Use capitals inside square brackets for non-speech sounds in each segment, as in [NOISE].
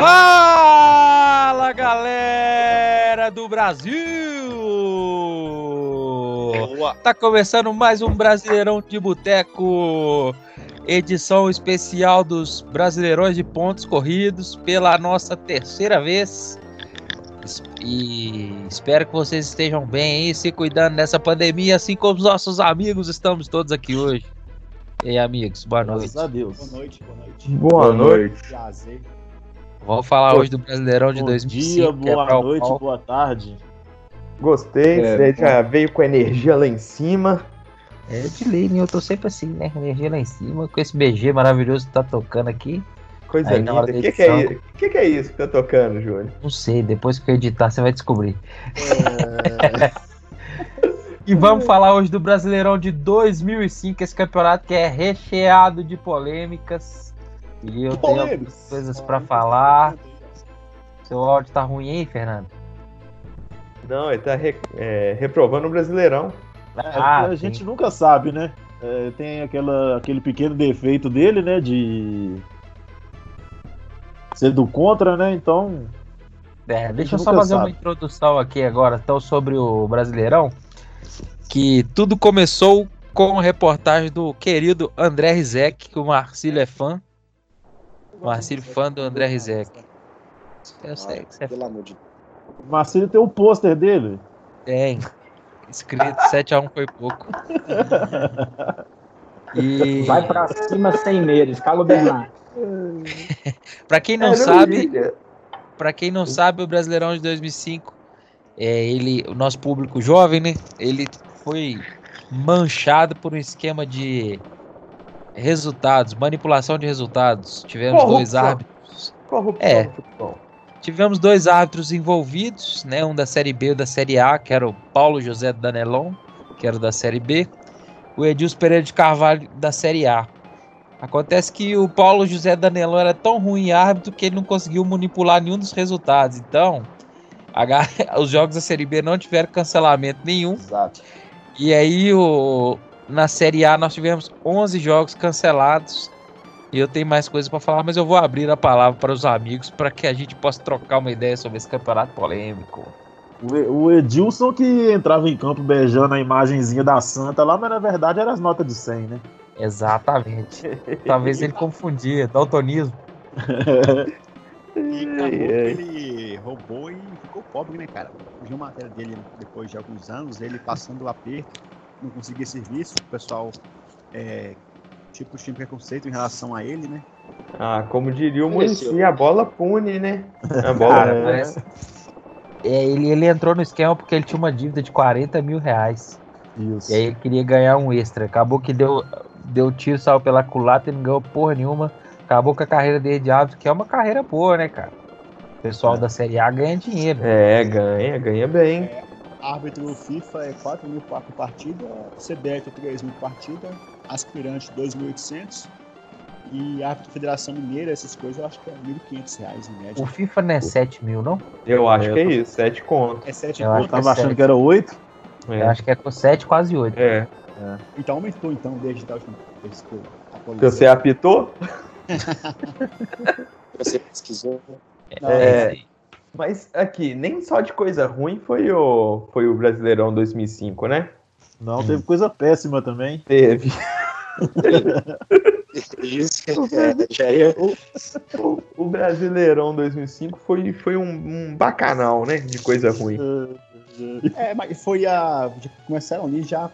Fala galera do Brasil! Boa. Tá começando mais um Brasileirão de Boteco, edição especial dos Brasileirões de Pontos Corridos pela nossa terceira vez. E espero que vocês estejam bem aí, se cuidando dessa pandemia, assim como os nossos amigos estamos todos aqui hoje. E aí, amigos, boa noite. Graças a Deus. Boa noite, boa noite. Boa noite. Prazer. Vamos falar Bom hoje do Brasileirão de Bom 2005. dia, que é boa noite, boa tarde. Gostei, É, você já veio com energia lá em cima. É de lei, né? Eu tô sempre assim, né? Energia lá em cima, com esse BG maravilhoso que tá tocando aqui. Coisa Aí, linda. O que, que, é, que, que é isso que tá tocando, Júnior? Não sei, depois que eu editar você vai descobrir. [LAUGHS] E vamos falar hoje do Brasileirão de 2005, esse campeonato que é recheado de polêmicas. E eu tenho algumas coisas pra falar. Seu áudio tá ruim aí, Fernando? Não, ele tá re- é, reprovando o Brasileirão. É, Ah, a sim. gente nunca sabe, né? É, tem aquela, aquele pequeno defeito dele, né? De ser do contra, né? Então, É, deixa eu só fazer uma sabe. introdução aqui agora, então, sobre o Brasileirão. Que tudo começou com a reportagem do querido André Rizek, que o Marcílio é fã. Marcílio fã do André Rizek. Eu sei que você é Pelo amor de Deus. o Marcelo tem o pôster dele. Tem. Escrito [LAUGHS] 7x1 foi pouco. [LAUGHS] E Vai pra cima sem medo, escala o Bernardo. [LAUGHS] pra quem não É, sabe, liga. Pra quem não sabe, o Brasileirão de 2005, é, ele, o nosso público jovem, né? Ele foi manchado por um esquema de resultados, manipulação de resultados. Tivemos dois Corrupção. árbitros. Corrupção É. Tivemos dois árbitros envolvidos, né? Um da Série B e da Série A, que era o Paulo José Danelon, que era da Série B, o Edilson Pereira de Carvalho da Série A. Acontece que o Paulo José Danelon era tão ruim árbitro que ele não conseguiu manipular nenhum dos resultados. Então, a [LAUGHS] os jogos da Série B não tiveram cancelamento nenhum. Exato. E aí, o, na Série A, nós tivemos 11 jogos cancelados. E eu tenho mais coisas para falar, mas eu vou abrir a palavra para os amigos para que a gente possa trocar uma ideia sobre esse campeonato polêmico. O, o Edilson que entrava em campo beijando a imagenzinha da Santa lá, mas na verdade era as notas de 100, né? Exatamente. Talvez ele confundia, daltonismo. E acabou que Ai, ai. ele roubou e ficou pobre, né, cara? Eu vi uma matéria dele depois de alguns anos, ele passando o aperto, não conseguia serviço, o pessoal, é, tipo, tinha preconceito em relação a ele, né? Ah, como diria o. Muricy, a bola pune, né? A bola Cara, pune. mas- É, ele, ele entrou no esquema porque ele tinha uma dívida de 40 mil reais. Isso. E aí ele queria ganhar um extra. Acabou que deu, deu tiro, saiu pela culata e não ganhou porra nenhuma. Acabou com a carreira dele de árbitro, que é uma carreira boa, né, cara? O pessoal É. da Série A ganha dinheiro. É, ganha, ganha bem. Árbitro FIFA é 4 mil por partida, CBF é 3 mil por partida, aspirante 2.800 e árbitro Federação Mineira, essas coisas, eu acho que é 1.500 reais em média. O FIFA não é 7 mil, não? Eu acho É, que é eu tô- isso, sete contos. É 7 Eu Eu acho que é tava achando sete. que era 8. Eu É. acho que é com 7, quase 8. é. Então aumentou então desde a última vez que eu Que você apitou? [LAUGHS] Você pesquisou. Não, É. Mas aqui, nem só de coisa ruim foi o, foi o Brasileirão 2005, né? Não, teve coisa péssima também. Teve. Isso, [LAUGHS] é, já ia. O, o Brasileirão 2005 foi, foi um, um bacanal, né? De coisa ruim. É, mas foi a. Começaram ali já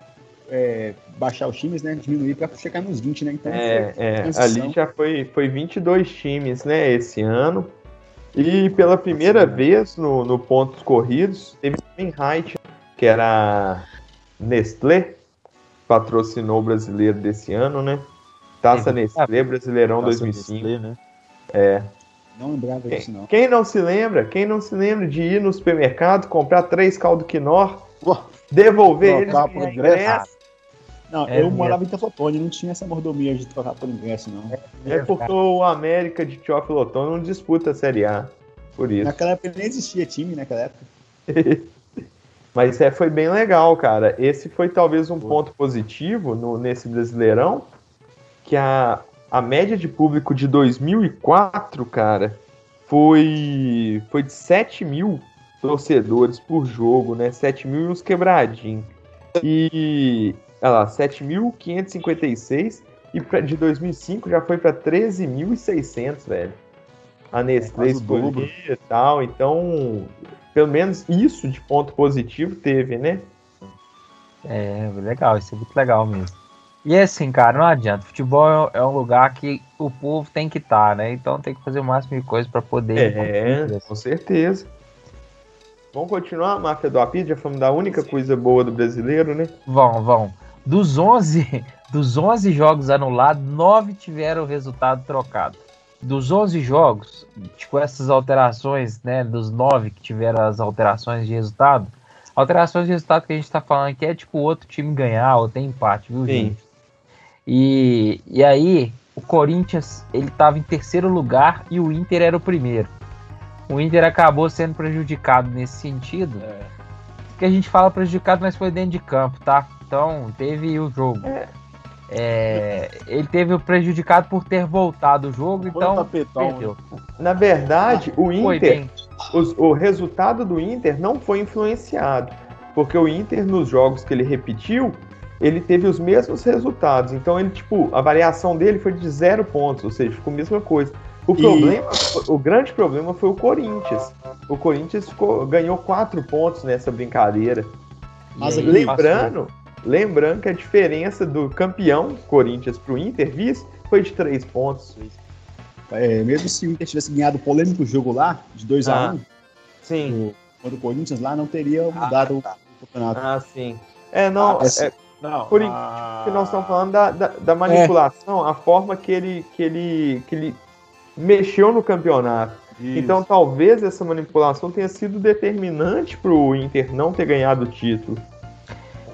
é, baixar os times, né? Diminuir pra chegar nos 20, né? Então É, é, ali já foi, foi 22 times, né, esse ano. E pela primeira Nossa, vez no, no pontos corridos, teve também Height, que era Nestlé, patrocinou o brasileiro desse ano, né? Taça Teve- Nestlé Brasileirão Taça 2005. Nestlé, né? não lembrava disso, não. Quem não se lembra, quem não se lembra de ir no supermercado, comprar três caldo quinor, devolver eles com por ingresso. Não, É eu mesmo. morava em Teoflopone, não tinha essa mordomia de trocar por ingresso, não. É porque o América de Teófilo Otoni não disputa a Série A. Por isso. Naquela época nem existia time, naquela época. [LAUGHS] Mas é, foi bem legal, cara. Esse foi talvez um Foi. ponto positivo no, nesse Brasileirão, que a, a média de público de 2004, cara, foi, foi de 7 mil torcedores por jogo, né? 7 mil e uns quebradinhos. E, olha lá, 7.556 e pra, de 2005 já foi para 13.600, velho. A Nestlé escolher e tal, então, pelo menos isso de ponto positivo teve, né? É, legal, isso é muito legal mesmo. E assim, cara, não adianta. Futebol é é um lugar que o povo tem que estar, né? Então tem que fazer o máximo de coisa pra poder. É, com certeza. Vamos continuar a máfia do apito? Já falamos da única coisa boa do brasileiro, né? Vão, vão. Dos 11, dos 11 jogos anulados, 9 tiveram o resultado trocado. Dos 11 jogos, tipo essas alterações, né, dos 9 que tiveram as alterações de resultado, alterações de resultado que a gente tá falando aqui é tipo o outro time ganhar ou ter empate, viu, Sim. gente? E, e aí, o Corinthians, ele tava em terceiro lugar e o Inter era o primeiro. O Inter acabou sendo prejudicado nesse sentido, É. que a gente fala prejudicado, mas foi dentro de campo, tá? Então teve o jogo. É, ele teve o prejudicado por ter voltado o jogo, Foi então tapetão, perdeu. Na verdade, o Foi Inter, bem. os- o resultado do Inter não foi influenciado, porque o Inter, nos jogos que ele repetiu, ele teve os mesmos resultados. Então, ele, tipo, a variação dele foi de zero pontos, ou seja, ficou a mesma coisa. O, E- problema, o grande problema foi o Corinthians. O Corinthians ficou- ganhou quatro pontos nessa brincadeira. Mas E Lembrando, lembrando que a diferença do campeão Corinthians pro Inter vice foi de três pontos. É, mesmo se o Inter tivesse ganhado o polêmico jogo lá, de 2x1, Ah, Sim. contra o Corinthians lá, não teria mudado tá. o campeonato. Ah, sim. É, não, Ah, é, Não, Por in- a- que nós estamos falando da, da, da manipulação, a forma que ele, que, ele, que ele mexeu no campeonato. Isso. Então talvez essa manipulação tenha sido determinante para o Inter não ter ganhado o título.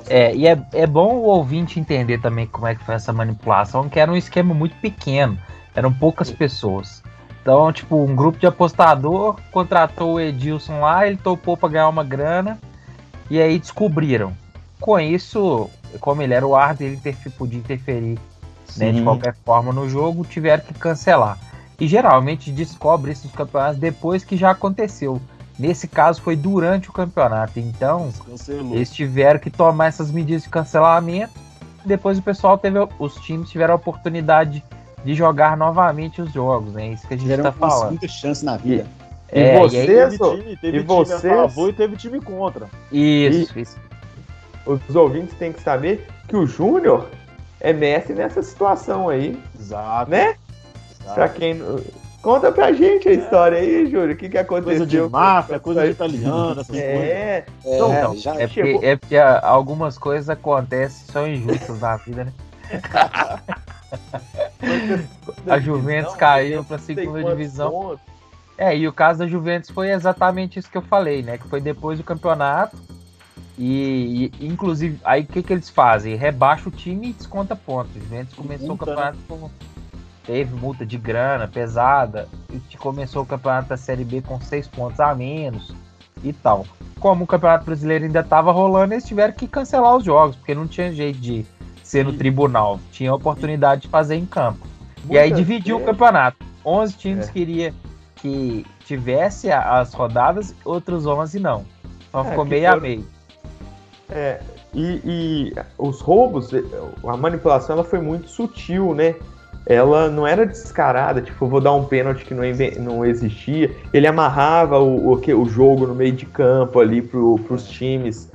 É, e é, é bom o ouvinte entender também como é que foi essa manipulação, que era um esquema muito pequeno, eram poucas pessoas. Então, tipo, um grupo de apostador contratou o Edilson lá, ele topou para ganhar uma grana, e aí descobriram. Com isso, como ele era o árbitro, ele podia interferir né, de qualquer forma no jogo, tiveram que cancelar. E geralmente descobre esses campeonatos depois que já aconteceu. Nesse caso foi durante o campeonato, então Cancelou. eles tiveram que tomar essas medidas de cancelamento. Depois o pessoal teve, os times tiveram a oportunidade de jogar novamente os jogos, né? Isso que a gente Tiveram tá uma falando. segunda chance na vida. E É, você- e aí- Teve Isso. time, teve E time vocês- a favor e teve time contra. Isso, isso. Os ouvintes têm que saber que o Júnior é mestre nessa situação aí, Exato. né? exato. Pra quem. Conta pra gente a história aí, Júnior. O que, que aconteceu? Coisa de máfia, coisa de italiano, essas coisas. É, É, Não, já, É chegou- porque, é porque algumas coisas acontecem são injustas na vida, né? [LAUGHS] A Juventus caiu pra segunda divisão. É, e o caso da Juventus foi exatamente isso que eu falei, né? Que foi depois do campeonato. E, e, inclusive, aí o que, que eles fazem? Rebaixa o time e desconta pontos. A Juventus começou o campeonato com. Teve multa de grana pesada. E começou o campeonato da Série B com seis pontos a menos e tal. Como o Campeonato Brasileiro ainda estava rolando, eles tiveram que cancelar os jogos, porque não tinha jeito de ser no tribunal. Tinha a oportunidade de fazer em campo. E aí dividiu o vezes- campeonato. 11 times É. queria que tivesse a- as rodadas, outros 11 não. Então É, ficou que meio a foram- meio. É, e, e os roubos, a manipulação ela foi muito sutil, né? Ela não era descarada, tipo, vou dar um pênalti que não, não existia. Ele amarrava o, o, que- o jogo no meio de campo ali pro, pros times.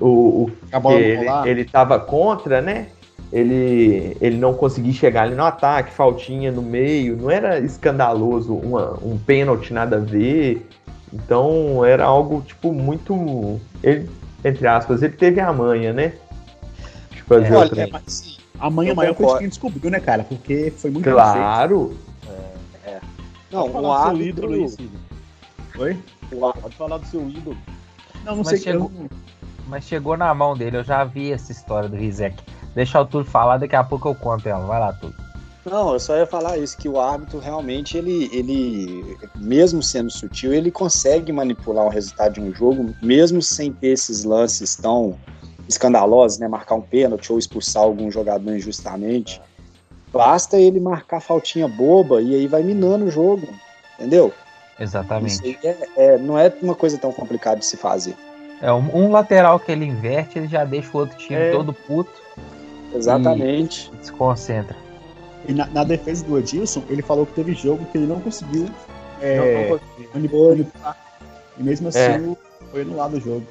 O, o ele, ele tava contra, né? Ele, ele não conseguia chegar ali no ataque, faltinha no meio. Não era escandaloso uma- um pênalti nada a ver. Então era algo, tipo, muito. Ele, entre aspas, ele teve a manha, né? De fazer É, o Olha, é, mas, assim, amanhã Eu maior foi concordo. quem descobriu, né, cara? Porque foi muito bem feito. Claro. não, Pode um falar do seu ídolo aí, árbitro. Cid. Oi? Pode falar do seu ídolo. Não, não Mas sei. chegou- eu- Mas chegou na mão dele, eu já vi essa história do Rizek. Deixa o Túlio falar, daqui a pouco eu conto ela. Vai lá, Túlio. Não, eu só ia falar isso, que o árbitro realmente, ele, ele, mesmo sendo sutil, ele consegue manipular o resultado de um jogo, mesmo sem ter esses lances tão escandalosos, né? Marcar um pênalti ou expulsar algum jogador injustamente. Basta ele marcar faltinha boba e aí vai minando o jogo, entendeu? Exatamente. Isso aí é, é- não é uma coisa tão complicada de se fazer. É um, um lateral que ele inverte, ele já deixa o outro time É. todo puto Exatamente. e se concentra. E na, na defesa do Edilson, ele falou que teve jogo que ele não conseguiu Não, é, não manipular. E mesmo assim, É. o- foi anulado o jogo.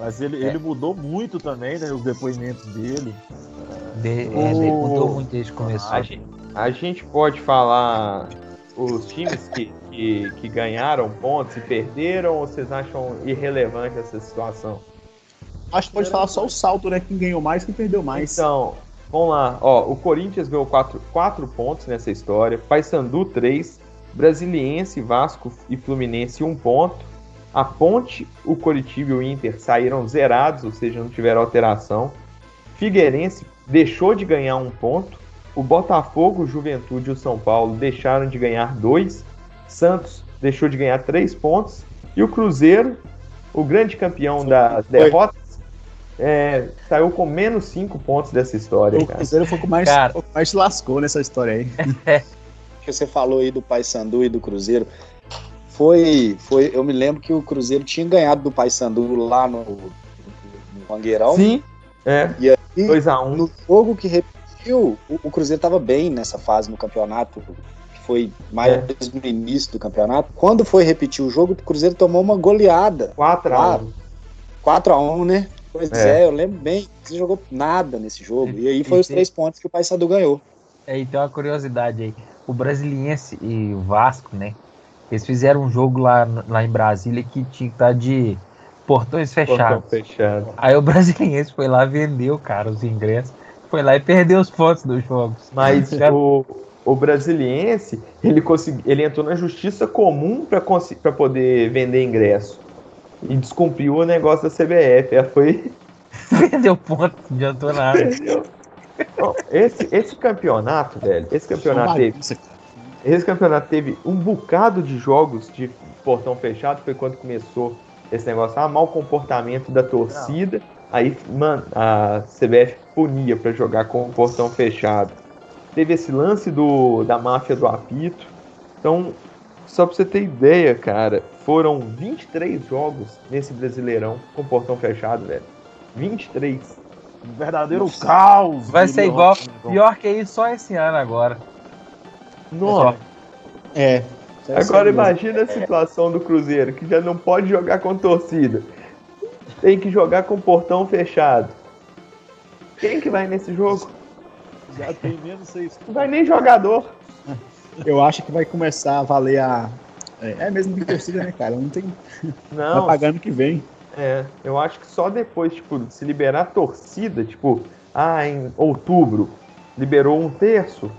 Mas ele, É. ele mudou muito também, né? Os depoimentos dele. De, é, ele O- mudou muito desde que começou. A gente, a gente pode falar os times que, que, que ganharam pontos e perderam, ou vocês acham irrelevante essa situação? Acho que pode falar só o salto, né? Quem ganhou mais, quem perdeu mais. Então, vamos lá. Ó, o Corinthians ganhou 4 quatro pontos nessa história, Paysandu 3, Brasiliense, Vasco e Fluminense 1 ponto. A Ponte, o Coritiba e o Inter saíram zerados, ou seja, não tiveram alteração. Figueirense deixou de ganhar um ponto. O Botafogo, o Juventude e o São Paulo deixaram de ganhar dois. Santos deixou de ganhar três pontos. E o Cruzeiro, o grande campeão das derrotas, é, saiu com menos cinco pontos dessa história, o cara. Cruzeiro foi o que mais, Cara. foi mais lascou nessa história aí. [LAUGHS] que você falou aí do Paysandu e do Cruzeiro. Foi, foi, eu me lembro que o Cruzeiro tinha ganhado do Paysandu lá no, no Mangueirão. Sim, é. E aí, 2x1. no jogo que repetiu, o, o Cruzeiro estava bem nessa fase no campeonato, que foi mais É. no início do campeonato. Quando foi repetir o jogo, o Cruzeiro tomou uma goleada. 4x1. 4x1, né? Pois É. é. eu lembro bem. Você jogou nada nesse jogo. E aí foi E os tem- três pontos que o Paysandu ganhou. É, e tem uma curiosidade aí. O Brasiliense e o Vasco, né? Eles fizeram um jogo lá, lá em Brasília que tinha que estar de portões fechados. Portão fechado. Aí o [LAUGHS] Brasiliense foi lá, vendeu, cara, os ingressos. Foi lá e perdeu os pontos dos jogos. Mas Já- o, o brasiliense, ele, consegui, ele entrou na justiça comum para poder vender ingresso. E descumpriu o negócio da CBF. Ela foi. [LAUGHS] perdeu ponto, não adiantou nada. Bom, esse, esse campeonato, velho, esse campeonato teve. Esse campeonato teve um bocado de jogos de portão fechado. Foi quando começou esse negócio, ah, mau comportamento da torcida. Aí, mano, a CBF punia para jogar com o portão fechado. Teve esse lance do, da máfia do apito. Então, só pra você ter ideia, cara, foram 23 jogos nesse Brasileirão com portão fechado, velho. 23. Um verdadeiro caos. Vai ser igual-. Pior que isso, só esse ano agora. Nossa. É. Agora imagina a situação do Cruzeiro, que já não pode jogar com torcida. Tem que jogar com portão fechado. Quem que vai nesse jogo? Já tem menos seis. Não vai nem jogador. Eu acho que vai começar a valer a. É, é mesmo de torcida, né, cara? Não tem. Não, Vai pagar ano que vem. É, eu acho que só depois, tipo, se liberar a torcida, tipo, ah, em outubro liberou um terço.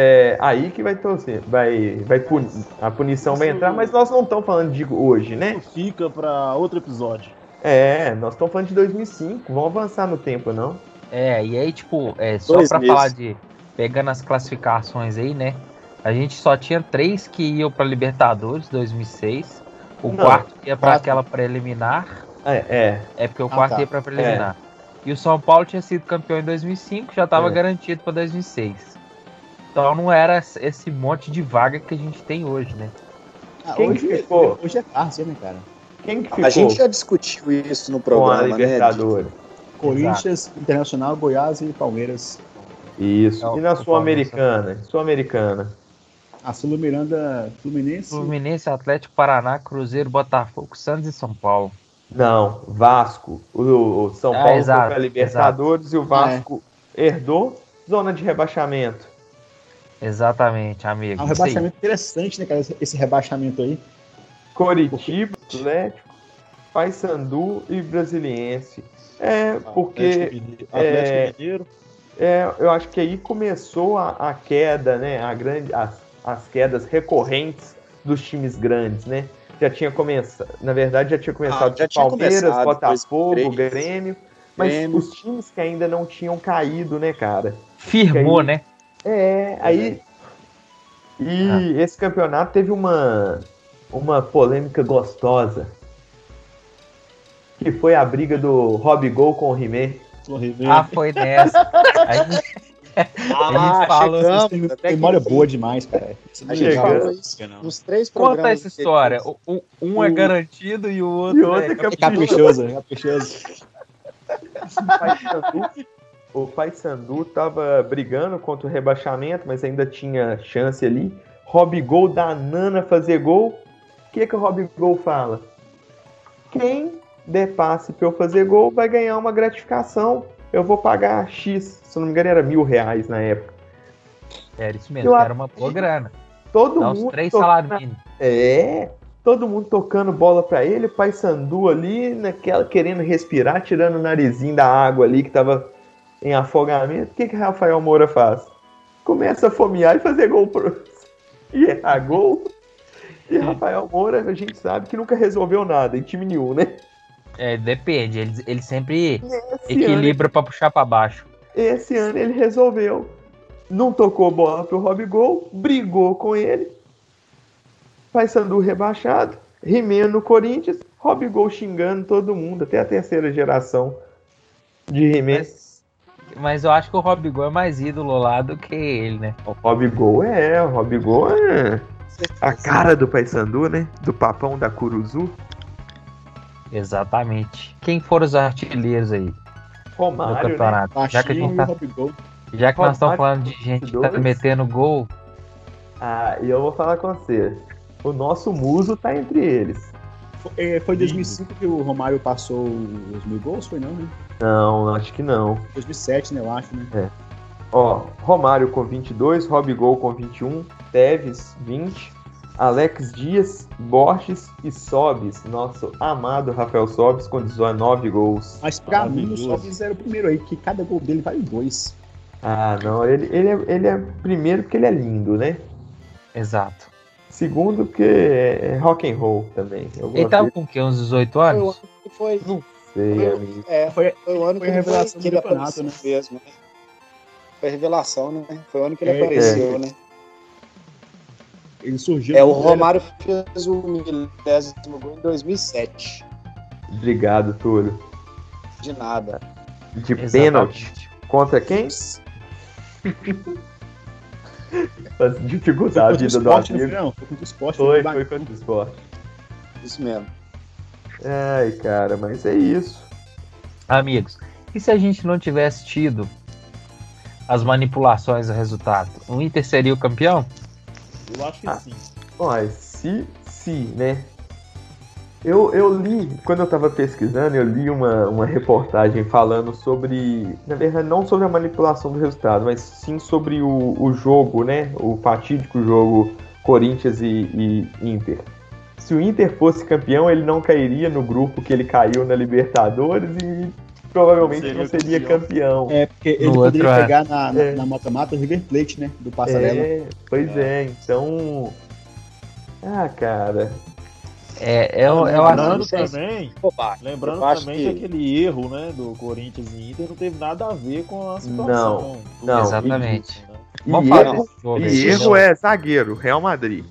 É aí que vai torcer, vai, vai puni- a punição vai entrar, mas nós não estamos falando de hoje, né? Isso fica pra outro episódio. É, nós estamos falando de 2005, vamos avançar no tempo, não? É, e aí, tipo, é, só meses. falar de. Pegando as classificações aí, né? A gente só tinha três que iam pra Libertadores 2006. O Não, quarto ia pra quatro. aquela preliminar. É, é, É porque o Ah, quarto tá. ia pra preliminar. E o São Paulo tinha sido campeão em 2005, já estava É. garantido para 2006. Então não era esse monte de vaga que a gente tem hoje, né? Ah, Quem hoje, que ficou? hoje é fácil, né, cara? quem que ficou A gente já discutiu isso no com a programa, né? Libertadores? Corinthians, Internacional, Goiás e Palmeiras. Isso, É, e na Sul-Americana? Sul-Americana. A Sul Miranda Fluminense. Fluminense, Atlético Paraná, Cruzeiro, Botafogo, Santos e São Paulo. Não, Vasco. O, o São Ah, Paulo exato, foi pra Libertadores e o Vasco É. herdou zona de rebaixamento. Exatamente, amigo. É um rebaixamento interessante, né, cara? esse- Esse rebaixamento aí. Coritiba, Atlético, Paysandu e Brasiliense. É, porque Atlético Mineiro- é, Atlético Mineiro. é, eu acho que aí começou a, a queda, né? A grande, as, as quedas recorrentes dos times grandes, né? Já tinha começado, na verdade, já tinha começado já com tinha Palmeiras, começado, Botafogo, depois Grêmio. Grêmio, mas Grêmio. os times que ainda não tinham caído, né, cara? Firmou, aí- né? É, aí. E esse campeonato teve uma, uma polêmica gostosa. Que foi a briga do Rob Gol com o revendo. Ah, foi nessa. [LAUGHS] Aí, Ah, fala, chegamos. Tem que memória boa demais, cara. Isso A não gente é falou isso nos três programas. Conta essa história. Um é garantido e o outro, E o outro é é É caprichoso, é caprichoso. [LAUGHS] O Paysandu tava brigando contra o rebaixamento, mas ainda tinha chance ali. Rob Gol da Nana fazer gol. O que, que o Rob Gol fala? Quem der passe pra eu fazer gol vai ganhar uma gratificação. Eu vou pagar X. Se não me engano, era mil reais na época. Era isso mesmo, Eu era uma boa grana. Todo Dá mundo. três tocando- salários mínimos. É, todo mundo tocando bola pra ele, o Paysandu ali, naquela, querendo respirar, tirando o narizinho da água ali que tava em afogamento. O que que Rafael Moura faz? Começa a fomear e fazer gol pro... [LAUGHS] e errar gol. E Rafael Moura, a gente sabe que nunca resolveu nada em time nenhum, né? É, depende, ele, ele sempre Esse equilibra pra puxar pra baixo. Esse ano ele resolveu. Não tocou bola pro Rob Gol, brigou com ele. Paysandu rebaixado, Rimeno no Corinthians, Rob Gol xingando todo mundo, até a terceira geração de Rimeno. Mas, mas eu acho que o Rob Gol é mais ídolo lá do que ele, né? O Rob Gol é, o Rob Gol é a cara do Paysandu, né? Do papão da Curuzu. Exatamente. Quem foram os artilheiros aí do Romário, né? campeonato? Já que, a gente tá, já que nós estamos falando de gente que tá 22. metendo gol, Ah, e eu vou falar com você. O nosso muso tá entre eles. Foi, é, foi em 2005 que o Romário passou os mil gols, foi não, né? Não, acho que não. 2007, né, eu acho, né? Ó, Romário com 22, Rob Gol com 21, Teves 20, Alex Dias, Borges e Sobis, nosso amado Rafael Sobis com 19 gols. Mas pra mim, o. Sobis era o primeiro aí, que cada gol dele vale dois. Ah, não, ele, ele, é, ele é primeiro porque ele é lindo, né? exato. Segundo porque é, é rock and roll também. Eu Ele tava dele, com o quê? Uns 18 Foi o anos? ano que foi. não sei, amigo. É, Foi- foi o ano foi que revelação foi, que ele campeonato, apareceu né? mesmo, né? Foi revelação, né? Foi o ano que ele É, apareceu, né? Ele surgiu. É, o Romário fez o milésimo gol em 2007. Obrigado, Túlio. De nada. De pênalti. Contra quem? Dificultar a Foi vida do Sport, não foi, amigo. não? Foi contra o Sport. Foi, bacana. foi contra o esporte. Isso mesmo. Ai, cara, mas é isso. Amigos, e se a gente não tivesse tido as manipulações do resultado? O Inter seria o campeão? Eu acho que Ah. sim. Olha, se, se, né? Eu, eu li, quando eu tava pesquisando, eu li uma, uma reportagem falando sobre, na verdade, não sobre a manipulação do resultado, mas sim sobre o, o jogo, né? O fatídico jogo Corinthians e, e Inter. Se o Inter fosse campeão, ele não cairia no grupo que ele caiu na Libertadores e provavelmente Seria não seria campeão. campeão. É, porque ele No poderia outro, é. pegar na na- É. na mata-mata o River Plate, né? Do Passarela. É, pois é, então. Ah, cara. É, eu, eu Lembrando acho que também, lembrando também que- que... aquele erro, né, do Corinthians e Inter não teve nada a ver com a situação. Não, não. Edilson, Exatamente. né? E erro- E erro né? é zagueiro, Real Madrid.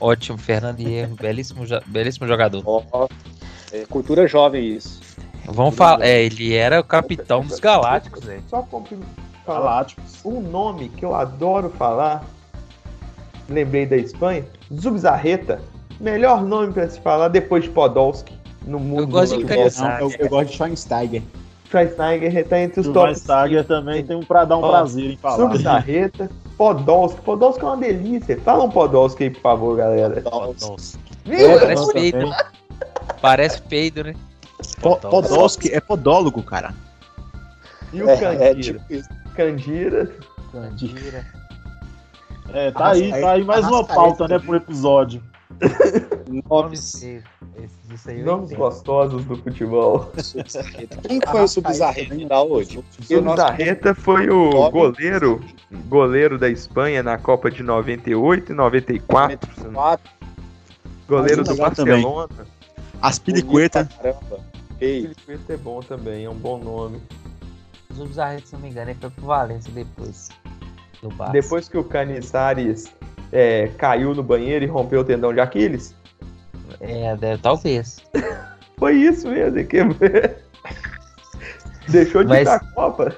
Ótimo, Fernando Hierro, [LAUGHS] belíssimo, jo- belíssimo jogador. Ó, é cultura jovem isso. Vamos falar, é, ele era o capitão dos Galácticos, velho. Só falar Galácticos. um nome que eu adoro falar. Lembrei da Espanha. Zubizarreta. Melhor nome pra se falar depois de Podolski no mundo. Eu gosto de. Não, eu, eu gosto de Schweinsteiger. Schweinsteiger tá entre os O tops. Schweinsteiger também tem um pra dar um Ó, prazer em falar. Zubizarreta. Podolski. Podolski é uma delícia. Fala um Podolski aí, por favor, galera. Nossa, Viu? parece peido. Parece peido, né? Po- Podolski é podólogo, cara. E o É, Candira? é tipo isso. Candira. É, tá aí, tá aí mais uma pauta, né, pro episódio. Nomes. Isso aí eu Nomes gostosos do futebol. Quem foi o Subzarreta dá hoje? Zubizarreta foi o goleiro, goleiro da Espanha na Copa de 98 e 94. Quatro, Goleiro Mas do também. Barcelona. Caramba. Ei, Felipe é bom também, é um bom nome. O Zubizarreta, se não me engano, ele foi pro Valência depois. Do Barça. Depois que o Canizares é, caiu no banheiro e rompeu o tendão de Aquiles, É, deve, talvez. [LAUGHS] foi isso mesmo. Que... Deixou de Mas- ir da Copa.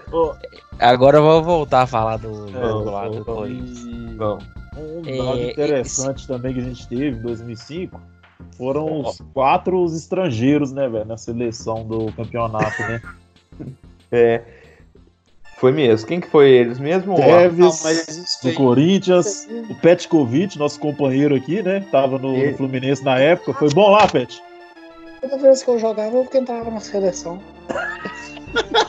Agora eu vou voltar a falar do É, jogo lá do Corinthians. Um É, dado interessante também que a gente teve em 2005 foram os quatro estrangeiros, né, velho, na seleção do campeonato, né? [LAUGHS] É, foi mesmo. Quem que foi eles mesmo? Isso do Corinthians, o Petkovic, nosso companheiro aqui, né? Tava no, no Fluminense na época. Foi bom lá, Pet? Toda vez que eu jogava, eu entrava na seleção.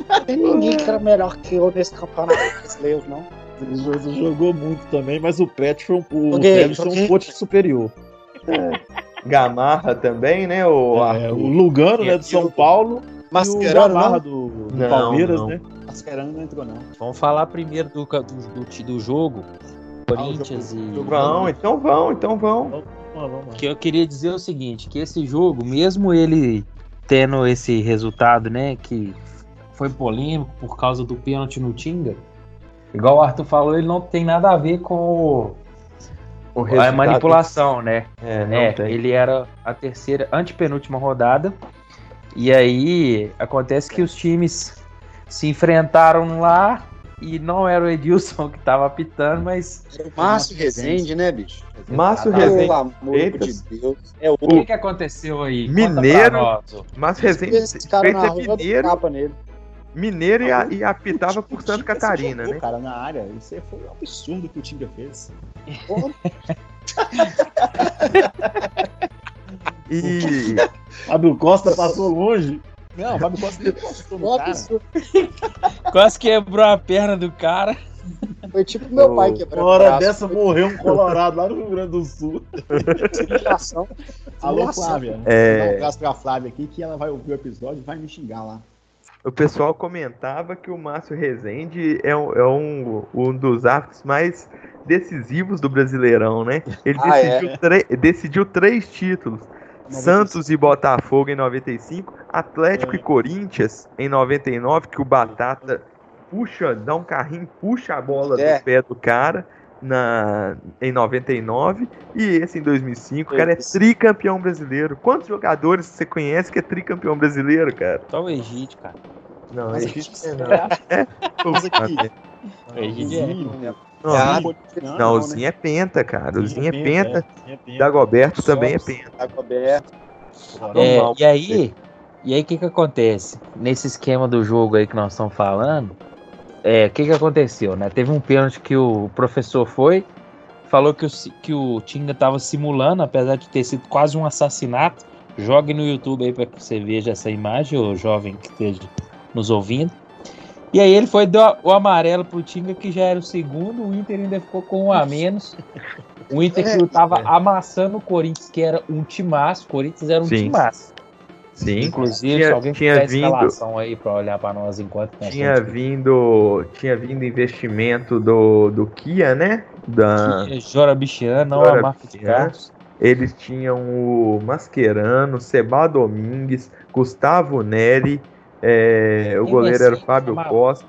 Não [LAUGHS] tem ninguém que era melhor que eu nesse campeonato brasileiro, não. Ele jo- jogou muito também, mas o Pet foi um, o Joguei, Teves foi um pote superior. Gamarra também, né? O É, o Lugano, né, do São Paulo, e o Mascherano, Gamarra não? do, do Não, Palmeiras, não. né? Mascherano não entrou, não. Vamos falar primeiro do, do, do, do jogo. Corinthians e. Vão, então vão, então vão. Lá. que eu queria dizer o seguinte, que esse jogo, mesmo ele tendo esse resultado, né, que foi polêmico por causa do pênalti no Tinga, igual o Arthur falou, ele não tem nada a ver com o- O a manipulação, né? É, não É, ele era a terceira, antepenúltima rodada, e aí acontece que os times se enfrentaram lá e não era o Edilson [LAUGHS] que tava apitando, mas Era o Márcio Rezende, né, bicho? Márcio Ah, Rezende. Pelo amor Freitas. de Deus. É o o que, que aconteceu aí? Mineiro-. Mas Rezende esse cara fez na é mineiro, tapa nele. mineiro e, a- e apitava por Santa Catarina, jogou, né? cara, na área. Isso aí foi um absurdo que o Tinga fez. Pô, E Fábio Costa passou longe. Não, o Fábio Costa encostou no cara. Quase quebrou a perna do cara. Foi tipo meu pai quebrando Uma hora braço. dessa morreu um colorado lá no Rio Grande do Sul. Simulação. [LAUGHS] Alô. Flávia. É. Dá um abraço pra Flávia aqui que ela vai ouvir o episódio e vai me xingar lá. o pessoal comentava que o Márcio Rezende é um, é um, um dos árbitros mais decisivos do Brasileirão, né? Ele Ah, decidiu, tre- decidiu três títulos. Santos e Botafogo em 95, Atlético É. e Corinthians em 99, que o Batata puxa, dá um carrinho, puxa a bola É. do pé do cara na, em 99, e esse em 2005, o cara é tricampeão brasileiro. Quantos jogadores você conhece que é tricampeão brasileiro, cara? Só o Egito, cara. Não, Mas é aqui, isso, é, não. Mas aqui, O Egito é. Não, Ah, não, não, o né? Zinho é penta, cara. O Zinho é penta. É penta. Dagoberto também é penta. Dagoberto. É, Normal. e aí, e aí o que que acontece? Nesse esquema do jogo aí que nós estamos falando, é, o que que aconteceu, né? Teve um pênalti que o professor foi, falou que o, que o Tinga tava simulando, apesar de ter sido quase um assassinato. Jogue no YouTube aí para que você veja essa imagem, o jovem que esteja nos ouvindo. E aí ele foi deu o amarelo pro Tinga, que já era o segundo, o Inter ainda ficou com um a menos. O Inter que tava amassando o Corinthians, que era um timaço. O Corinthians era um Sim. timaço. Sim. Inclusive, Tinha- se alguém tinha tiver vindo- escalação aí pra olhar pra nós enquanto Tinha vindo, tinha vindo investimento do, do Kia, né? Da, Tinha Jora Bichian, não Jora a marca de carros. eles tinham o Mascherano, Seba Domingues, Gustavo Neri, é, o MSI goleiro era o Fábio chamava? Costa,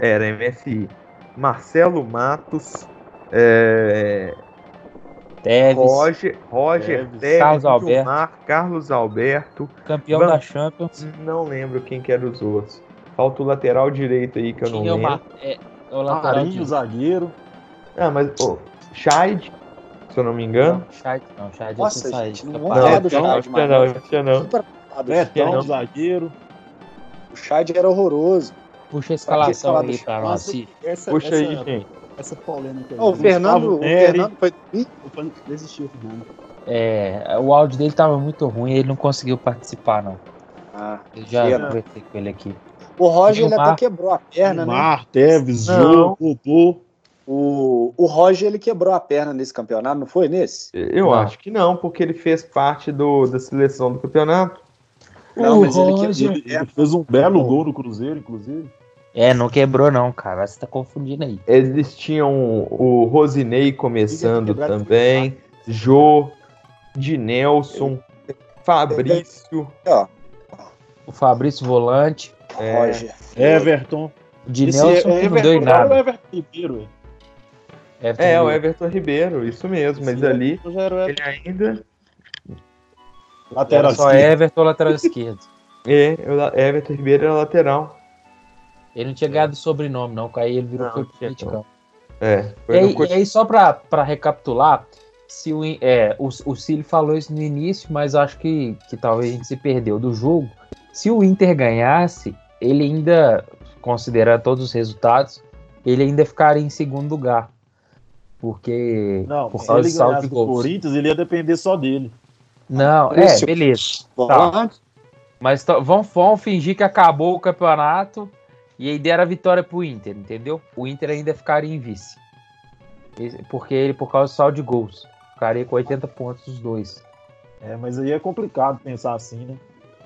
era MSI, Marcelo Matos, é, Teves, Roger, Roger Teves, Teves, Carlos Alberto. Gilmar, Carlos Alberto, campeão Van- da Champions. não lembro quem que era os outros. Falta o lateral direito aí que eu não Tinha o, lembro. Mar... é, o lateral Marinho, de... zagueiro. Ah, mas o Scheid, se eu não me engano. Não, Chat, não, Nossa, é gente, não fica vamos falar do não, Scheid, não, não. Não. zagueiro. O Chad era horroroso. Puxa a escalação aí pra nós. Essa, Puxa essa, aí, gente. essa polêmica o Fernando, o. Fernando foi. Ih, O Fernando desistiu, Fernando. É, o áudio dele tava muito ruim, ele não conseguiu participar, não. Ah, Eu já conversei com ele aqui. o Roger ele até quebrou a perna, né? Mar, Teves, Não. Jô. O, o Roger ele quebrou a perna nesse campeonato, não foi nesse? Eu Não. acho que não, porque ele fez parte do, da seleção do campeonato. Não, O mas ele Roger. Ele perna. fez um belo gol no Cruzeiro, inclusive. É, não quebrou não, cara. Você tá confundindo aí. Eles tinham o Rosinei começando Quebrado também, Jô, de Nelson, Fabrício. Ó, O Fabrício Volante, é, Roger. Everton. o de Esse Nelson é, não deu em Everton, era o nada. Everton Ribeiro. velho. Everton é, o Ribeiro. Everton Ribeiro, isso mesmo, mas Esse ali o Everton. ele ainda. Lateral Era só esquerdo. Everton lateral esquerdo. [LAUGHS] É, Everton Ribeiro era lateral. Ele não tinha ganhado sobrenome, não. Aí ele virou Não, não. É, E foi aí, no e aí, só pra, pra recapitular, se o, é, o, o Cílio falou isso no início, mas acho que, que talvez a gente se perdeu do jogo. Se o Inter ganhasse, ele ainda, considerando todos os resultados, ele ainda ficaria em segundo lugar. Porque. Não, por se causa ele de saldo ganhasse do. Corinthians, ele ia depender só dele. Não, é, Esse- beleza. Volante, Mas tá- vamos, vamos fingir que acabou o campeonato e aí deram a vitória pro Inter, entendeu? O Inter ainda ficaria em vice. Porque ele, por causa do saldo de gols, ficaria com 80 pontos os dois. É, mas aí é complicado pensar assim, né?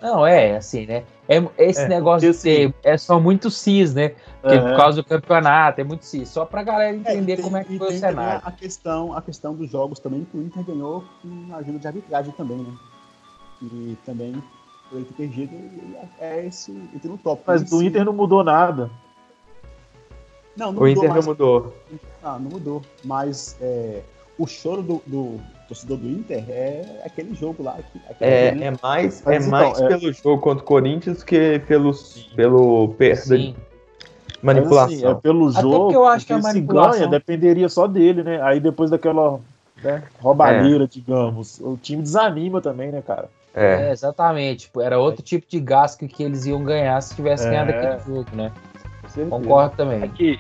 Não, é assim, né? É, esse É, negócio de ter, é só muito cis, né? Porque É. por causa do campeonato, é muito cis. Só pra galera entender tem- como é que foi o cenário. A questão, a questão dos jogos também, que o Inter ganhou com a ajuda de arbitragem também, né? E também, por ele ter perdido, ele é esse. Entre no top. Mas do Inter não mudou nada. Não, não O mudou, Inter mas- não mudou. Ah, não mudou. Mas é, o choro do, do torcedor do Inter é aquele jogo lá. que- aquele É, jogo. é mais, Mas é então, mais é- pelo jogo contra o Corinthians que pelos, pelo perda de Sim. manipulação. Mas, assim, é pelo Até jogo. porque eu acho que a porque se manipulação- ganha, dependeria só dele, né? Aí depois daquela né, roubalheira, digamos, o time desanima também, né, cara? É. É, exatamente. Tipo, era outro tipo de gasto que eles iam ganhar se tivesse É. ganhado aquele jogo, né? Concordo também. aqui,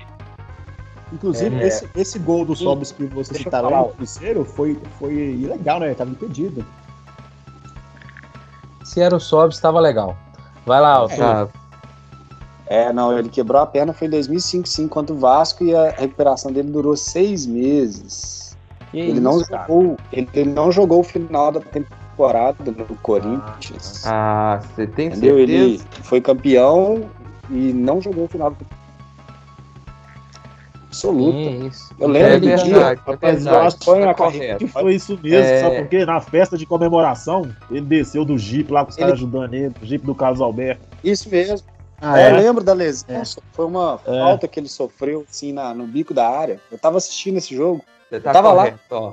Inclusive, É. esse, esse gol do Sobis que você citaram no terceiro foi, foi ilegal, né? Tava impedido. Se era o Sobs, estava legal. Vai lá, Arthur. Tá. É, não, ele quebrou a perna foi em 2005, sim, contra o Vasco e a recuperação dele durou seis meses. Que ele isso, não cara? jogou, ele, ele não jogou o final da temporada no Corinthians. Ah, você tem entendeu? certeza? Ele foi campeão e não jogou o final da temporada. Absoluta. Isso. Eu lembro É do verdade, dia. é Rapaz, eu tá foi isso mesmo, É. sabe por quê? Na festa de comemoração, ele desceu do Jeep lá com os Ele- caras ajudando ele, o Jeep do Carlos Alberto. Isso mesmo. Ah, É, eu lembro da lesão. É. Foi uma É. falta que ele sofreu assim na, no bico da área. Eu tava assistindo esse jogo. Você tá Tava lá. correto, ó.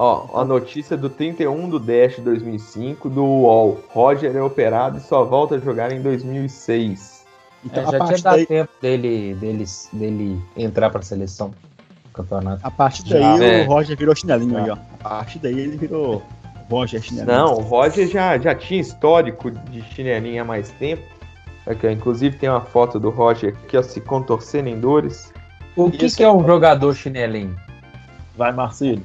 Ó, a notícia do 31 do 10 de 2005 do UOL. Roger é operado e só volta a jogar em 2006. Então, É, a já tinha partir dado daí, tempo dele, dele, dele entrar pra seleção do campeonato. a partir Já, daí é. o Roger virou chinelinho aí, ó. A partir daí ele virou Roger chinelinho. Não, o Roger já, já tinha histórico de chinelinha há mais tempo. Aqui, inclusive tem uma foto do Roger aqui, ó, se contorcendo em dores. O que, que é um jogador chinelinho? Vai, Marcelo.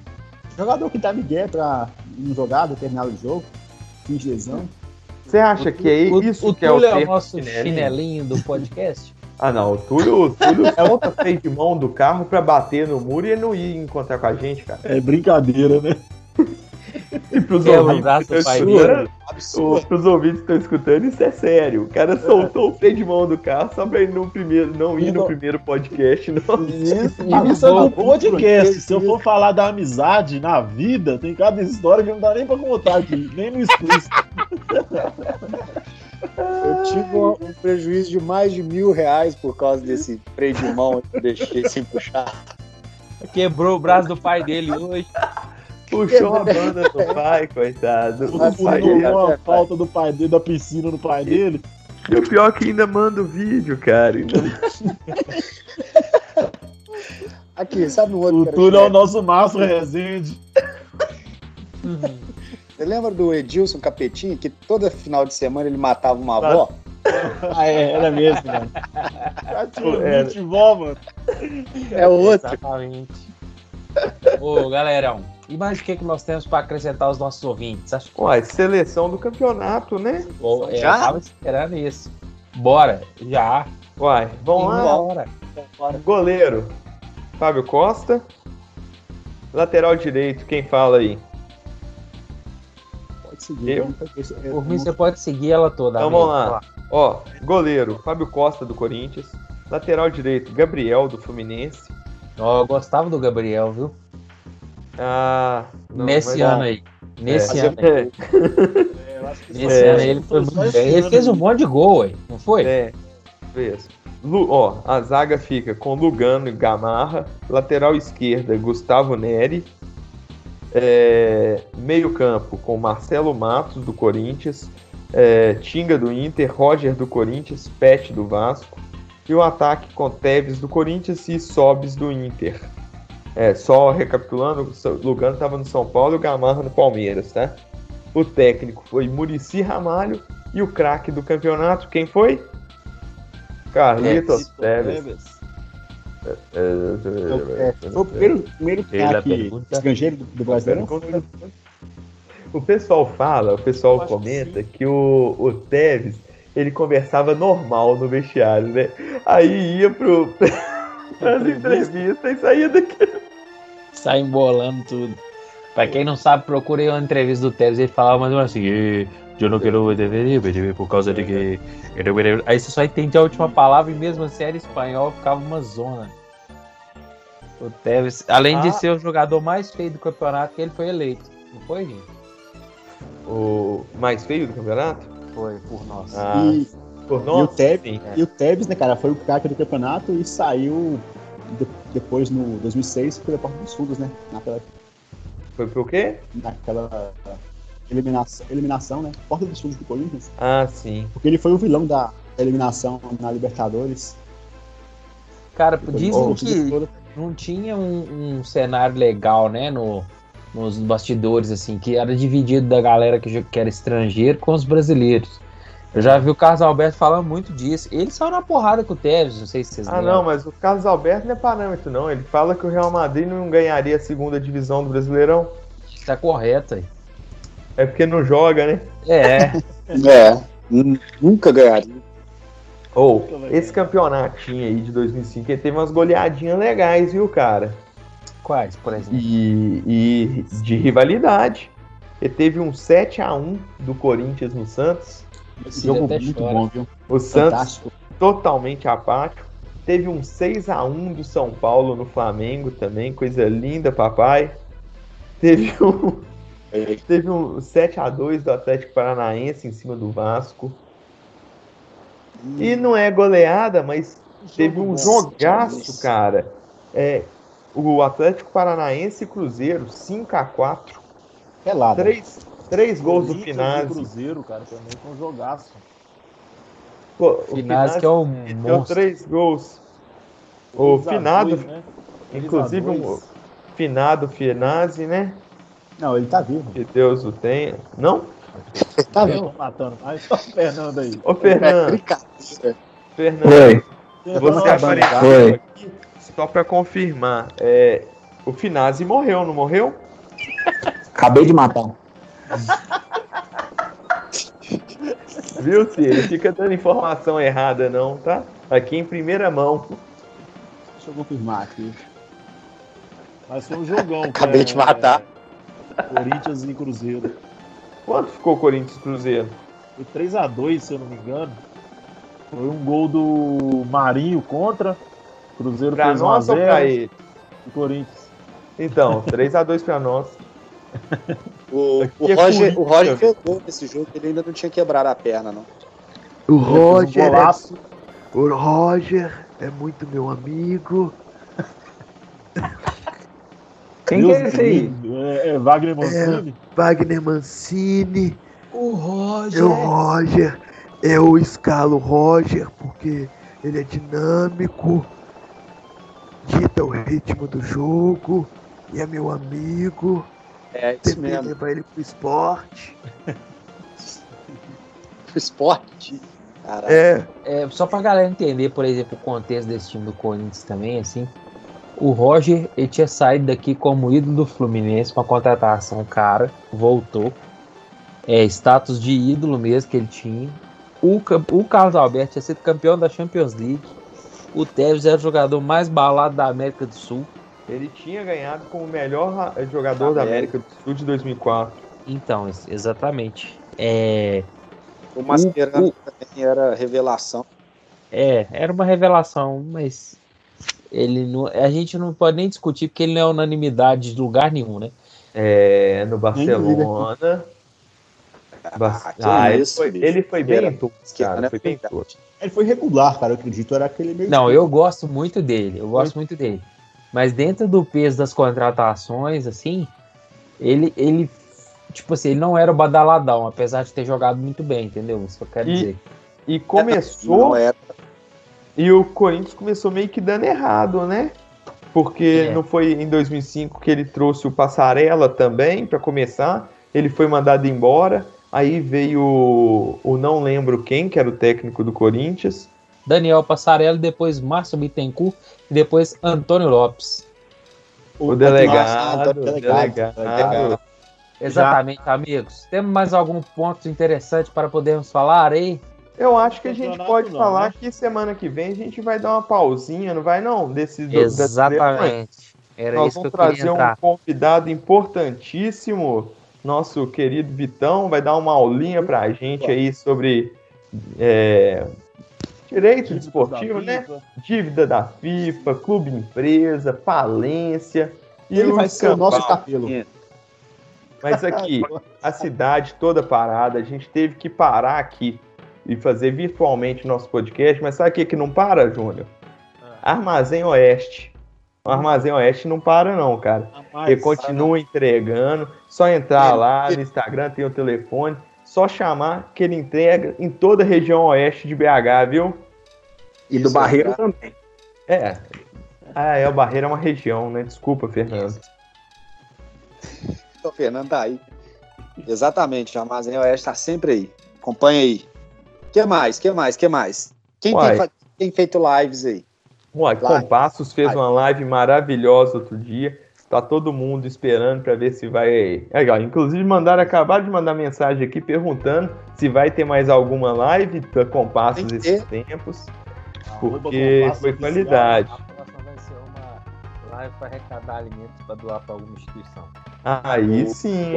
Jogador que dá migué pra não jogar determinado jogo, finge lesão. Você acha que é o, isso o que é o Túlio é o termo nosso chinelinho? chinelinho do podcast? [LAUGHS] Ah, não. O Túlio, o Túlio [LAUGHS] solta freio de mão do carro pra bater no muro e ele não ir encontrar com a gente, cara. É brincadeira, né? E pros ouvintes que estão pai escutando, Absurdo. pros ouvintes que estão escutando, isso é sério. O cara soltou o freio de mão do carro só pra ele no primeiro, não ir no Não. primeiro podcast, não. Isso [LAUGHS] é do podcast. Se eu for falar da amizade na vida, tem cada história que não dá nem pra contar aqui, nem no explícito. [LAUGHS] Eu tive um, um prejuízo de mais de mil reais por causa desse freio de mão que eu deixei sem puxar. Quebrou o braço do pai dele hoje. Puxou a banda do [LAUGHS] pai, coitado. O é, uma é, falta do pai dele, da piscina no pai dele. E o pior é que ainda manda o vídeo, cara. [LAUGHS] Aqui, sabe um outro O Túlio é o nosso Márcio Rezende. [LAUGHS] Você lembra do Edilson Capetinho, que toda final de semana ele matava uma avó? Ah, é, era mesmo, mano. Já tinha Era. 20 vó, mano. É outro. Exatamente. Ô, galerão, e mais o que, que nós temos pra acrescentar aos nossos ouvintes? Acho que Uai, seleção do campeonato, né? Pô, é, Já? eu tava esperando isso. Bora, já. Uai, vamos lá. Bora. Goleiro, Fábio Costa. Lateral direito, quem fala aí? Pode seguir. Eu? né? É- Por mim, você pode seguir ela toda. Então vamos lá. Ó, goleiro, Fábio Costa do Corinthians. Lateral direito, Gabriel do Fluminense. Ó, eu gostava do Gabriel, viu? Ah, não, Nesse ano aí. Nesse ano aí. É, É, acho que Nesse ano aí ele foi muito bem. Ele ano fez um monte de gol, aí, não foi? é, isso. Lu, ó, a zaga fica com Lugano e Gamarra. Lateral esquerda, Gustavo Neri. É, meio campo com Marcelo Matos do Corinthians. é, Tinga do Inter, Roger do Corinthians, Pet do Vasco. e o ataque com Tevez do Corinthians e Sobis do Inter. É, só recapitulando, o Lugano estava no São Paulo e o Gamarra no Palmeiras, tá? O técnico foi Murici Ramalho e o craque do campeonato, quem foi? Carlitos Tevez. É, foi o primeiro, primeiro craque estrangeiro do, do Brasileiro. O pessoal fala, o pessoal comenta que, que o, o Tevez ele conversava normal no vestiário, né? Aí ia pro [LAUGHS] as entrevistas e saía daqui. Sai embolando tudo. Pra quem não sabe, procurei uma entrevista do Tevez ele falava mais ou menos assim, eu não quero ver por causa de que. Aí você só entende a última palavra e mesmo assim era espanhol, ficava uma zona. O Tevez, além ah. de ser o jogador mais feio do campeonato, ele foi eleito. Não foi, gente? O mais feio do campeonato? Foi, por nós. Ah, e, por nós? E o, Tevez, é. e o Tevez, né, cara, foi o craque do campeonato e saiu de, depois no 2006 pela Porta dos Fundos, né? Naquela... Foi pro quê? Naquela eliminação, eliminação, né? Porta dos Fundos do Corinthians. Ah, sim. Porque ele foi o vilão da eliminação na Libertadores. Cara, dizem que não tinha um, um, cenário legal, né, no, nos bastidores, assim, que era dividido da galera que, que era estrangeiro com os brasileiros. Eu já vi o Carlos Alberto falando muito disso. Ele saiu na porrada com o Tevez, não sei se vocês Ah, lembram. não, mas o Carlos Alberto não é parâmetro, não. Ele fala que o Real Madrid não ganharia a segunda divisão do Brasileirão. Tá correto aí. É porque não joga, né? É. [LAUGHS] é. Nunca ganharia. Ou, oh, esse campeonatinho aí de 2005, ele teve umas goleadinhas legais, viu, cara? Quais, por exemplo? E, e de rivalidade. Ele teve um 7 a 1 do Corinthians no Santos. Esse jogo muito chora. bom, viu? O Fantástico. Santos totalmente apático. Teve um 6 a 1 do São Paulo no Flamengo também, coisa linda, papai. Teve um Teve um 7 a 2 do Atlético Paranaense em cima do Vasco. E não é goleada, mas teve um jogaço, cara. É, o Atlético Paranaense e Cruzeiro, 5 a 4 Pelado. Três, três gols do Finazzi. Cruzeiro, cara, também foi um jogaço. Pô, o Finazzi que é um Deu três gols. O Finado, né? inclusive um finado Finazzi, né? Não, ele tá vivo. Que Deus o tenha. Não? tá [LAUGHS] vivo. matando mais. Só o Fernando aí. Ô, Fernando. É Fernando. Oi. Você apareceu aqui só pra confirmar. É, o Finazzi morreu, não morreu? Acabei de matar. Viu, Ciro? Fica dando informação errada, não, tá? Aqui em primeira mão. Deixa eu confirmar aqui. Mas foi um jogão. Acabei é, de matar. Corinthians e Cruzeiro. Quanto ficou Corinthians e Cruzeiro? Foi 3x2, se eu não me engano. Foi um gol do Marinho contra. Cruzeiro pra fez nós ou pra ele? O Corinthians. Então, 3x2 pra nós. [LAUGHS] O, o, é Roger, o Roger fez gol nesse jogo, ele ainda não tinha quebrado a perna, não. O Roger. Um é, o Roger é muito meu amigo. Quem Deus que é esse aí? É, é Wagner Mancini? É, Wagner Mancini. O Roger. É o Roger. Eu escalo Roger porque ele é dinâmico, dita o ritmo do jogo e é meu amigo. É isso Tentei mesmo. levar ele pro esporte. [LAUGHS] pro esporte? É. é. Só pra galera entender, por exemplo, o contexto desse time do Corinthians também, assim o Roger ele tinha saído daqui como ídolo do Fluminense, uma contratação cara, voltou. É, status de ídolo mesmo que ele tinha. O, o Carlos Alberto tinha sido campeão da Champions League. O Tevez era o jogador mais balado da América do Sul. Ele tinha ganhado como o melhor jogador da América do Sul de 2004. Então, exatamente. É, o Mascherano também era revelação. É, era uma revelação, mas ele não, a gente não pode nem discutir porque ele não é unanimidade de lugar nenhum, né? É, no Barcelona. Ah, ah ele, foi, ele foi bem em cara. Né? Foi bem Ele foi regular, cara. Eu acredito era aquele meio. Não, eu gosto muito dele. Eu gosto muito dele. Mas dentro do peso das contratações, assim, ele, ele tipo assim, ele não era o badaladão, apesar de ter jogado muito bem, entendeu? Isso que eu quero e, dizer. E começou. Não era e o Corinthians começou meio que dando errado, né? Porque É. não foi em 2005 que ele trouxe o Passarela também, para começar. Ele foi mandado embora. Aí veio o, o não lembro quem, que era o técnico do Corinthians. Daniel Passarelli, depois Márcio Bittencourt e depois Antônio Lopes. O, o delegado, delegado. delegado. Exatamente, amigos. Temos mais algum ponto interessante para podermos falar aí? Eu acho que a gente pode não, falar né? que semana que vem a gente vai dar uma pausinha, não vai não? Desse Exatamente. Era Nós isso que eu vamos trazer um entrar. convidado importantíssimo, nosso querido Vitão, vai dar uma aulinha pra gente aí sobre é, direito desportivo, né? Dívida da FIFA, clube empresa, falência. E Ele vai ser o nosso capelo. Mas aqui, [LAUGHS] a cidade toda parada, a gente teve que parar aqui e fazer virtualmente nosso podcast, mas sabe o que, que não para, Júnior? Armazém Oeste. O Armazém Oeste não para, não, cara. Ele continua entregando. Só entrar lá no Instagram, tem o telefone. Só chamar que ele entrega em toda a região oeste de BH, viu? E do Isso, Barreiro cara. também. É. Ah, é, o Barreiro é uma região, né? Desculpa, Fernando. O Fernando tá aí. Exatamente, o Armazém Oeste tá sempre aí. Acompanha aí. que mais? que mais? que mais? Quem tem, tem feito lives aí? Uai, Live. Compassos fez uma live maravilhosa outro dia. Tá todo mundo esperando para ver se vai. Aí, ó, inclusive mandaram, acabaram de mandar mensagem aqui perguntando se vai ter mais alguma live da Compassos esses tempos. Porque foi qualidade. A próxima vai ser uma live para arrecadar alimentos para doar para alguma instituição. Aí sim.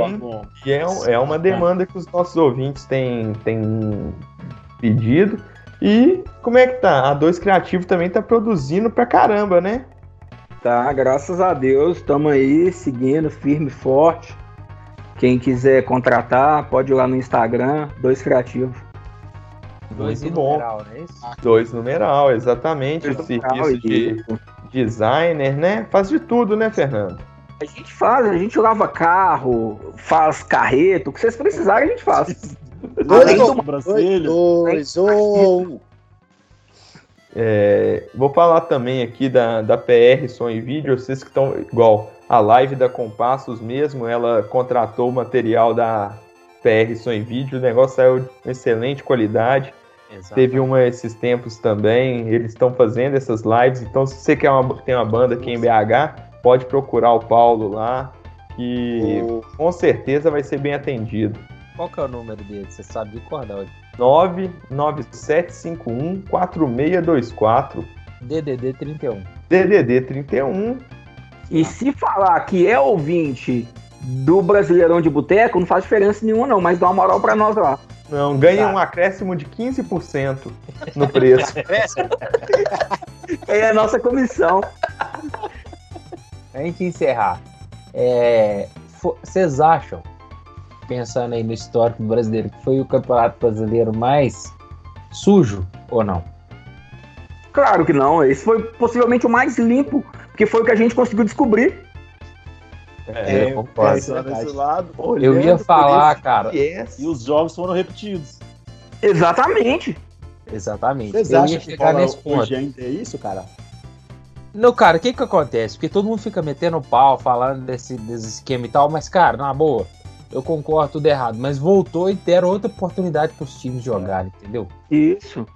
E é, é uma demanda que os nossos ouvintes têm, têm pedido. E como é que tá? A 2 Criativo também tá produzindo pra caramba, né? Tá, graças a Deus, estamos aí seguindo firme e forte. Quem quiser contratar, pode ir lá no Instagram, dois criativos. Dois Muito e bom. numeral, não é isso? Dois numeral, exatamente. O serviço de designer, né? Faz de tudo, né, Fernando? A gente faz, a gente lava carro, faz carreto, o que vocês precisarem a gente faz. [LAUGHS] Além do. Dois ou um. É, vou falar também aqui da, da PR Som e Vídeo, vocês que estão igual a live da Compassos mesmo, ela contratou o material da PR Som e Vídeo, o negócio saiu de excelente qualidade. Teve uma esses tempos também, eles estão fazendo essas lives, então se você quer uma, tem uma banda aqui em BH, pode procurar o Paulo lá, que com certeza vai ser bem atendido. Qual que é o número dele? Você sabe de cordão? 997514624 DDD 31. DDD 31 E se falar que é ouvinte do Brasileirão de Boteco, não faz diferença nenhuma não, mas dá uma moral pra nós lá. Não, ganha um acréscimo de 15% no preço. [LAUGHS] É a nossa comissão. A gente encerrar. É, Vocês acham, pensando aí no histórico do brasileiro, que foi o campeonato brasileiro mais sujo ou não? Claro que não, esse foi possivelmente o mais limpo, porque foi o que a gente conseguiu descobrir. É, eu concordo. Lado, Eu ia falar, cara. viés. e os jogos foram repetidos. Exatamente. Exatamente. Vocês eu ia acham chegar nesse ponto. é isso, cara? Não, cara, o que que acontece? Porque todo mundo fica metendo pau, falando desse, desse esquema e tal, mas, cara, na boa, eu concordo tudo errado. Mas voltou e deram outra oportunidade pros times jogarem, entendeu? Isso.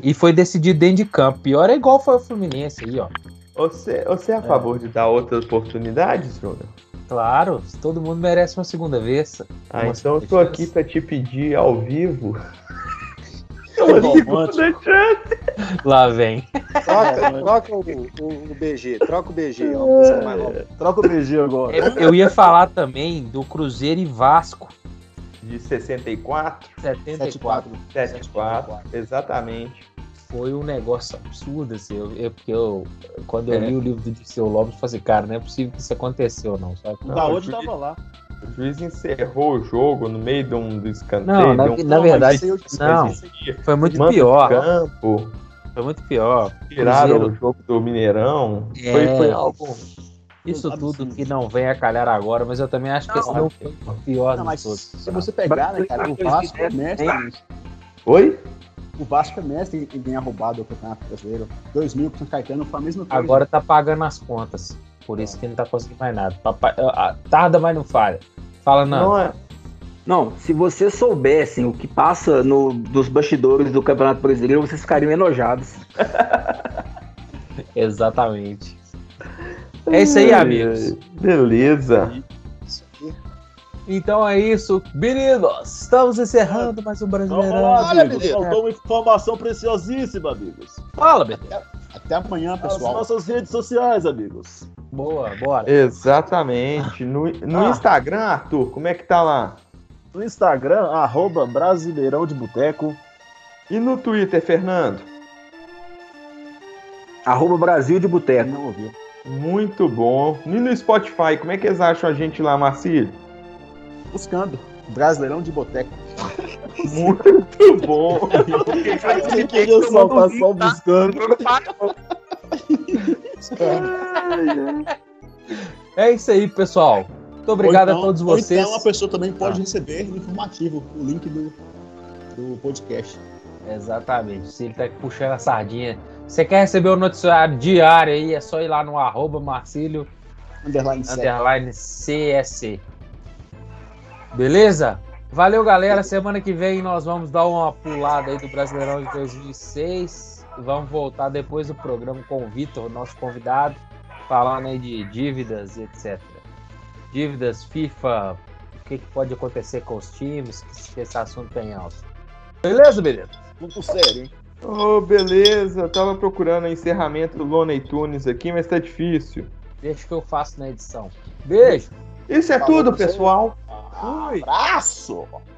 E foi decidido dentro de campo. Pior é igual foi o Fluminense aí, ó. Você, você é a favor de dar outras oportunidades, Júnior? Claro, todo mundo merece uma segunda vez. Ah, Uma então eu tô chance. aqui pra te pedir ao vivo. Uma Uma segunda chance. Lá vem. Troca, [LAUGHS] troca o, o- o BG, troca o BG, ó. É. Troca o BG agora. Eu, eu ia falar também do Cruzeiro e Vasco. De 64, 74. 74, exatamente. Foi um negócio absurdo, assim. Eu, eu- porque eu, quando eu É. li o livro do Dirceu Lopes, eu falei assim, cara, não é possível que isso aconteceu, não, sabe? O Não, da fui- tava lá. O juiz encerrou o jogo no meio de um escanteio. Não, na, um na Não, verdade, mas não. foi muito pior. campo, Foi muito pior. tiraram Cruzeiro. o jogo do Mineirão. É. Foi, foi algo. Isso Absurdo. tudo que não vem a calhar agora, mas eu também acho que Não, esse não foi o pior Não, de mas todos. se você pegar, né, cara, o Vasco é mestre. Oi? O Vasco é mestre em ganhar roubado o Campeonato Brasileiro. 2000 com o São Caetano foi a mesma coisa. Agora tá pagando as contas. Por isso que não tá conseguindo mais nada. Papai, ah, tarda, mas não falha. Fala, não. Não é. Não, se vocês soubessem o que passa no, dos bastidores do Campeonato Brasileiro, vocês ficariam enojados. [LAUGHS] Exatamente. É isso aí, amigos. Beleza. Então é isso, meninos. Estamos encerrando mais um Brasileirão. Olha, amigos. Faltou uma informação preciosíssima, amigos. Fala, Beto. Até amanhã, As pessoal. nossas redes sociais, amigos. Boa, bora. Exatamente. No, no Ah. Instagram, Arthur, como é que tá lá? No Instagram, arroba Brasileirão de Boteco. E no Twitter, Fernando? Arroba Brasil de Boteco. Não ouviu. Muito bom. E no Spotify, como é que eles acham a gente lá, Marcílio? Buscando. Brasileirão de Boteco. Muito bom. Olha só, tá só buscando. É isso aí, pessoal. Muito obrigado então- a todos vocês. Então a pessoa também pode Ah. receber no informativo o link do, do podcast. Exatamente. Se ele tá puxando a sardinha. Você quer receber o noticiário diário aí, é só ir lá no arroba Marcílio Underline 7. underline CSC. Beleza? Valeu, galera. Semana que vem nós vamos dar uma pulada aí do Brasileirão de 2006. E vamos voltar depois do programa com o Vitor, nosso convidado, falando aí de dívidas e etc. Dívidas, FIFA, o que, que pode acontecer com os times, que esse assunto tem alto. Beleza, beleza? Muito sério, hein? Ô, beleza. Eu tava procurando encerramento do Looney Tunes aqui, mas tá difícil. Deixa que eu faço na edição. Beijo! Isso é Falou tudo, pra pessoal. Abraço!